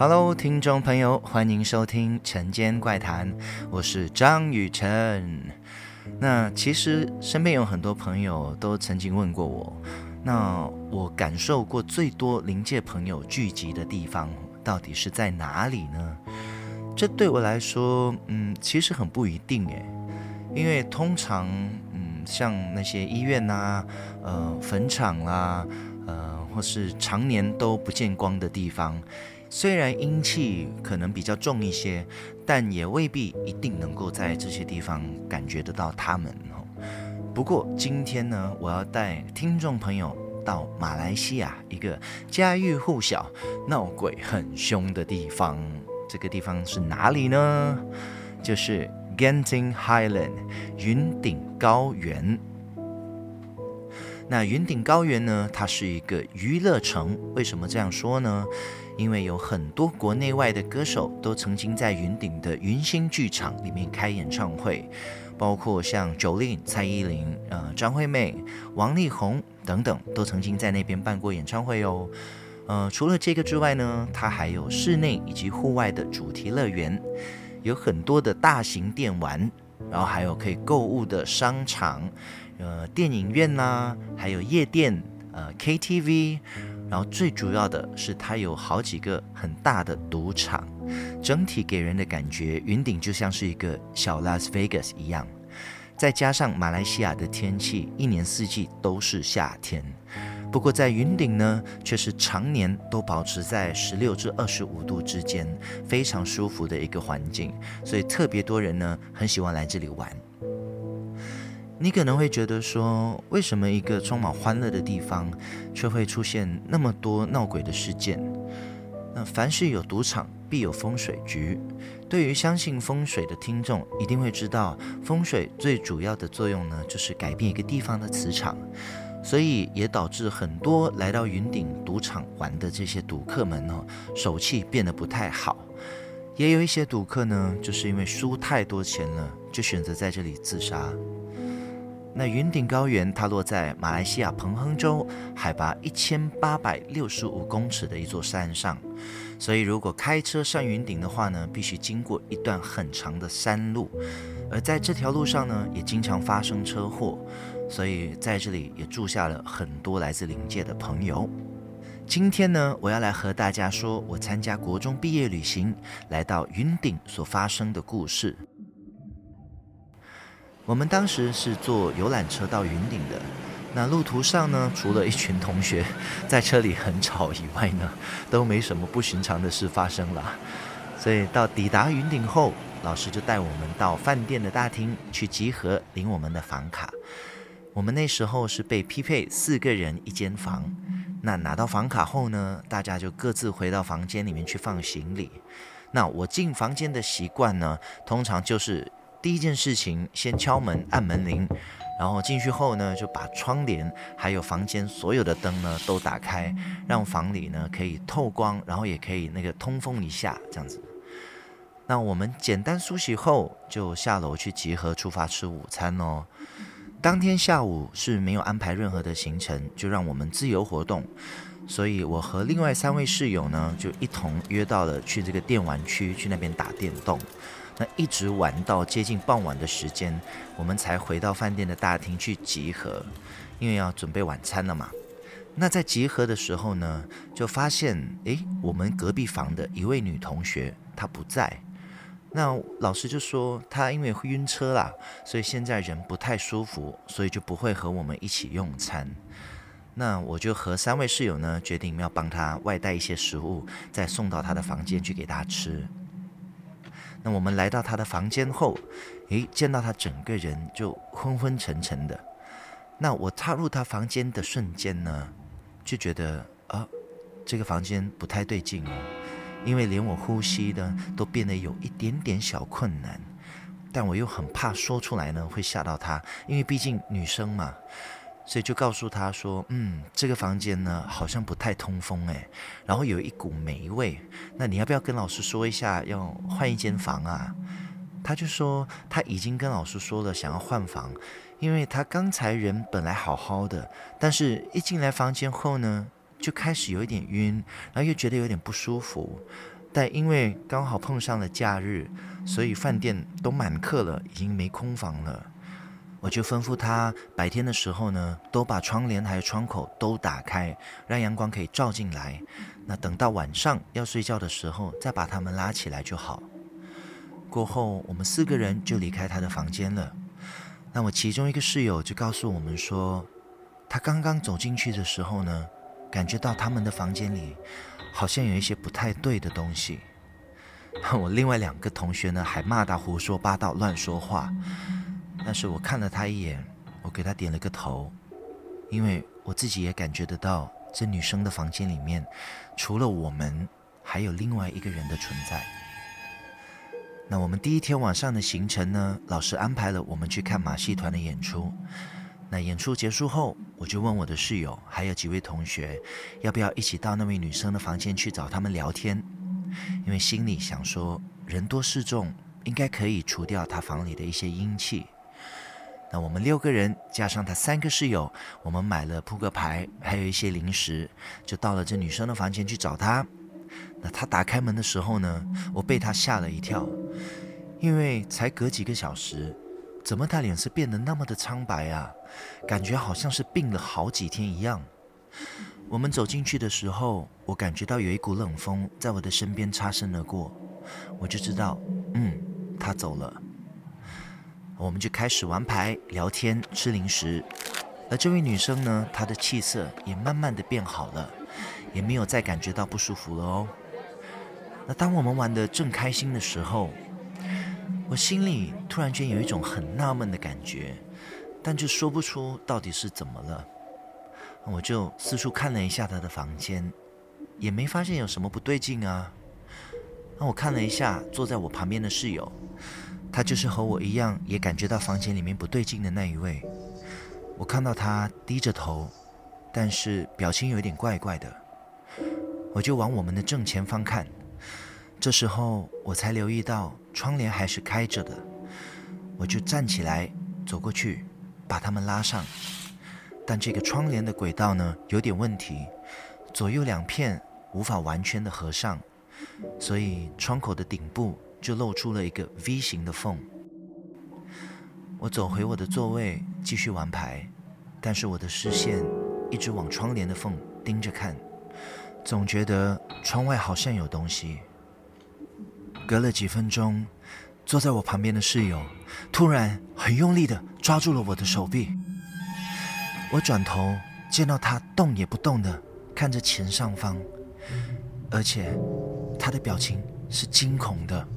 Hello，听众朋友，欢迎收听《晨间怪谈》，我是张雨晨。那其实身边有很多朋友都曾经问过我，那我感受过最多灵界朋友聚集的地方到底是在哪里呢？这对我来说，嗯，其实很不一定诶，因为通常，嗯，像那些医院呐、啊，呃，坟场啦、啊，呃，或是常年都不见光的地方。虽然阴气可能比较重一些，但也未必一定能够在这些地方感觉得到他们。不过今天呢，我要带听众朋友到马来西亚一个家喻户晓、闹鬼很凶的地方。这个地方是哪里呢？就是 Genting Highland 云顶高原。那云顶高原呢，它是一个娱乐城。为什么这样说呢？因为有很多国内外的歌手都曾经在云顶的云星剧场里面开演唱会，包括像 Jolin、蔡依林、呃张惠妹、王力宏等等，都曾经在那边办过演唱会哦。呃，除了这个之外呢，它还有室内以及户外的主题乐园，有很多的大型电玩，然后还有可以购物的商场，呃，电影院呐、还有夜店，呃，KTV。然后最主要的是，它有好几个很大的赌场，整体给人的感觉，云顶就像是一个小拉斯维加斯一样。再加上马来西亚的天气，一年四季都是夏天。不过在云顶呢，却是常年都保持在十六至二十五度之间，非常舒服的一个环境，所以特别多人呢很喜欢来这里玩。你可能会觉得说，为什么一个充满欢乐的地方，却会出现那么多闹鬼的事件？那凡是有赌场，必有风水局。对于相信风水的听众，一定会知道，风水最主要的作用呢，就是改变一个地方的磁场。所以也导致很多来到云顶赌场玩的这些赌客们呢，手气变得不太好。也有一些赌客呢，就是因为输太多钱了，就选择在这里自杀。那云顶高原，它落在马来西亚彭亨州，海拔一千八百六十五公尺的一座山上，所以如果开车上云顶的话呢，必须经过一段很长的山路，而在这条路上呢，也经常发生车祸，所以在这里也住下了很多来自灵界的朋友。今天呢，我要来和大家说我参加国中毕业旅行来到云顶所发生的故事。我们当时是坐游览车到云顶的，那路途上呢，除了一群同学 在车里很吵以外呢，都没什么不寻常的事发生了。所以到抵达云顶后，老师就带我们到饭店的大厅去集合领我们的房卡。我们那时候是被匹配四个人一间房，那拿到房卡后呢，大家就各自回到房间里面去放行李。那我进房间的习惯呢，通常就是。第一件事情，先敲门按门铃，然后进去后呢，就把窗帘还有房间所有的灯呢都打开，让房里呢可以透光，然后也可以那个通风一下这样子。那我们简单梳洗后，就下楼去集合出发吃午餐哦。当天下午是没有安排任何的行程，就让我们自由活动，所以我和另外三位室友呢就一同约到了去这个电玩区去那边打电动。那一直玩到接近傍晚的时间，我们才回到饭店的大厅去集合，因为要准备晚餐了嘛。那在集合的时候呢，就发现，诶，我们隔壁房的一位女同学她不在。那老师就说她因为晕车啦，所以现在人不太舒服，所以就不会和我们一起用餐。那我就和三位室友呢决定要帮她外带一些食物，再送到她的房间去给她吃。那我们来到他的房间后，诶，见到他整个人就昏昏沉沉的。那我踏入他房间的瞬间呢，就觉得啊，这个房间不太对劲哦，因为连我呼吸呢都变得有一点点小困难。但我又很怕说出来呢会吓到他，因为毕竟女生嘛。所以就告诉他说，嗯，这个房间呢好像不太通风诶，然后有一股霉味。那你要不要跟老师说一下，要换一间房啊？他就说他已经跟老师说了，想要换房，因为他刚才人本来好好的，但是一进来房间后呢，就开始有一点晕，然后又觉得有点不舒服。但因为刚好碰上了假日，所以饭店都满客了，已经没空房了。我就吩咐他白天的时候呢，都把窗帘还有窗口都打开，让阳光可以照进来。那等到晚上要睡觉的时候，再把它们拉起来就好。过后，我们四个人就离开他的房间了。那我其中一个室友就告诉我们说，他刚刚走进去的时候呢，感觉到他们的房间里好像有一些不太对的东西。我另外两个同学呢，还骂他胡说八道、乱说话。但是我看了他一眼，我给他点了个头，因为我自己也感觉得到，这女生的房间里面，除了我们，还有另外一个人的存在。那我们第一天晚上的行程呢，老师安排了我们去看马戏团的演出。那演出结束后，我就问我的室友还有几位同学，要不要一起到那位女生的房间去找他们聊天，因为心里想说，人多势众，应该可以除掉她房里的一些阴气。那我们六个人加上他三个室友，我们买了扑克牌，还有一些零食，就到了这女生的房间去找她。那她打开门的时候呢，我被她吓了一跳，因为才隔几个小时，怎么她脸色变得那么的苍白啊？感觉好像是病了好几天一样。我们走进去的时候，我感觉到有一股冷风在我的身边擦身而过，我就知道，嗯，她走了。我们就开始玩牌、聊天、吃零食，而这位女生呢，她的气色也慢慢的变好了，也没有再感觉到不舒服了哦。那当我们玩得正开心的时候，我心里突然间有一种很纳闷的感觉，但就说不出到底是怎么了。我就四处看了一下她的房间，也没发现有什么不对劲啊。那我看了一下坐在我旁边的室友。他就是和我一样，也感觉到房间里面不对劲的那一位。我看到他低着头，但是表情有点怪怪的。我就往我们的正前方看，这时候我才留意到窗帘还是开着的。我就站起来走过去，把他们拉上。但这个窗帘的轨道呢，有点问题，左右两片无法完全的合上，所以窗口的顶部。就露出了一个 V 型的缝。我走回我的座位，继续玩牌，但是我的视线一直往窗帘的缝盯着看，总觉得窗外好像有东西。隔了几分钟，坐在我旁边的室友突然很用力地抓住了我的手臂。我转头见到他动也不动地看着前上方，而且他的表情是惊恐的。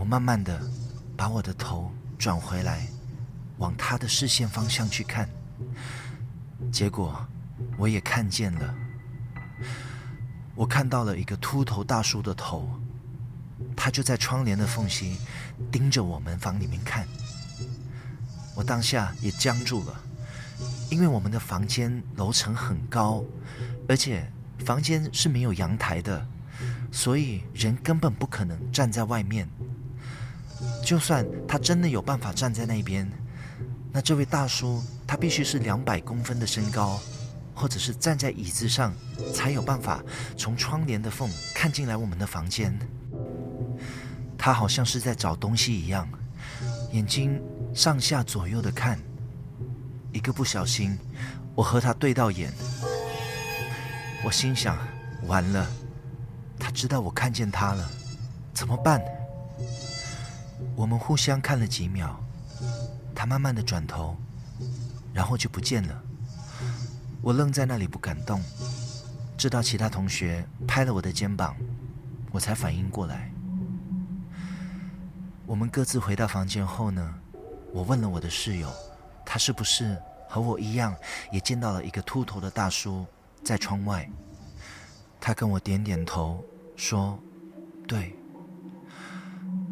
我慢慢的把我的头转回来，往他的视线方向去看，结果我也看见了，我看到了一个秃头大叔的头，他就在窗帘的缝隙盯着我们房里面看。我当下也僵住了，因为我们的房间楼层很高，而且房间是没有阳台的，所以人根本不可能站在外面。就算他真的有办法站在那边，那这位大叔他必须是两百公分的身高，或者是站在椅子上，才有办法从窗帘的缝看进来我们的房间。他好像是在找东西一样，眼睛上下左右的看，一个不小心，我和他对到眼，我心想，完了，他知道我看见他了，怎么办？我们互相看了几秒，他慢慢的转头，然后就不见了。我愣在那里不敢动，直到其他同学拍了我的肩膀，我才反应过来。我们各自回到房间后呢，我问了我的室友，他是不是和我一样，也见到了一个秃头的大叔在窗外？他跟我点点头，说：“对。”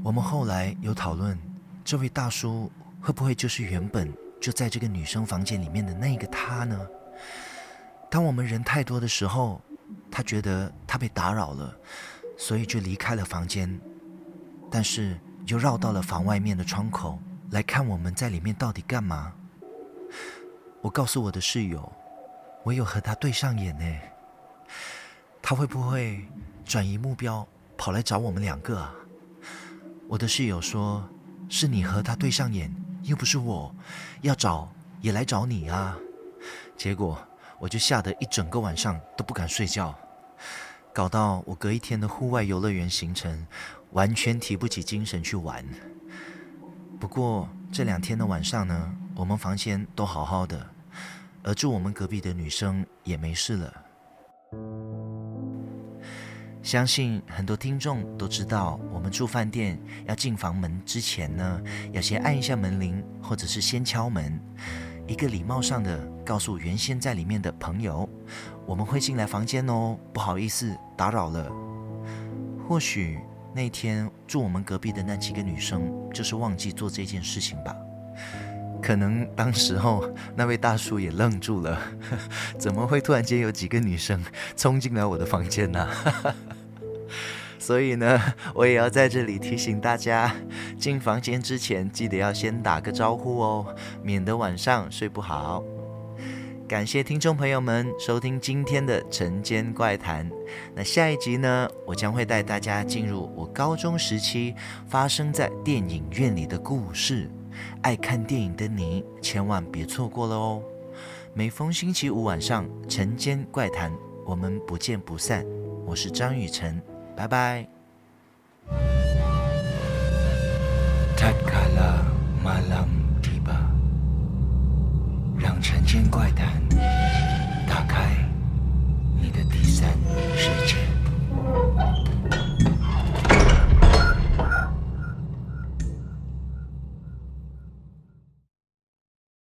我们后来有讨论，这位大叔会不会就是原本就在这个女生房间里面的那个他呢？当我们人太多的时候，他觉得他被打扰了，所以就离开了房间，但是又绕到了房外面的窗口来看我们在里面到底干嘛。我告诉我的室友，我有和他对上眼呢，他会不会转移目标，跑来找我们两个啊。我的室友说：“是你和他对上眼，又不是我，要找也来找你啊。”结果我就吓得一整个晚上都不敢睡觉，搞到我隔一天的户外游乐园行程完全提不起精神去玩。不过这两天的晚上呢，我们房间都好好的，而住我们隔壁的女生也没事了。相信很多听众都知道，我们住饭店要进房门之前呢，要先按一下门铃，或者是先敲门，一个礼貌上的告诉原先在里面的朋友，我们会进来房间哦，不好意思打扰了。或许。那天住我们隔壁的那几个女生，就是忘记做这件事情吧。可能当时候那位大叔也愣住了，怎么会突然间有几个女生冲进来我的房间呢？所以呢，我也要在这里提醒大家，进房间之前记得要先打个招呼哦，免得晚上睡不好。感谢听众朋友们收听今天的晨间怪谈。那下一集呢，我将会带大家进入我高中时期发生在电影院里的故事。爱看电影的你，千万别错过了哦！每逢星期五晚上，晨间怪谈，我们不见不散。我是张雨晨，拜拜。taka la malambi 吧让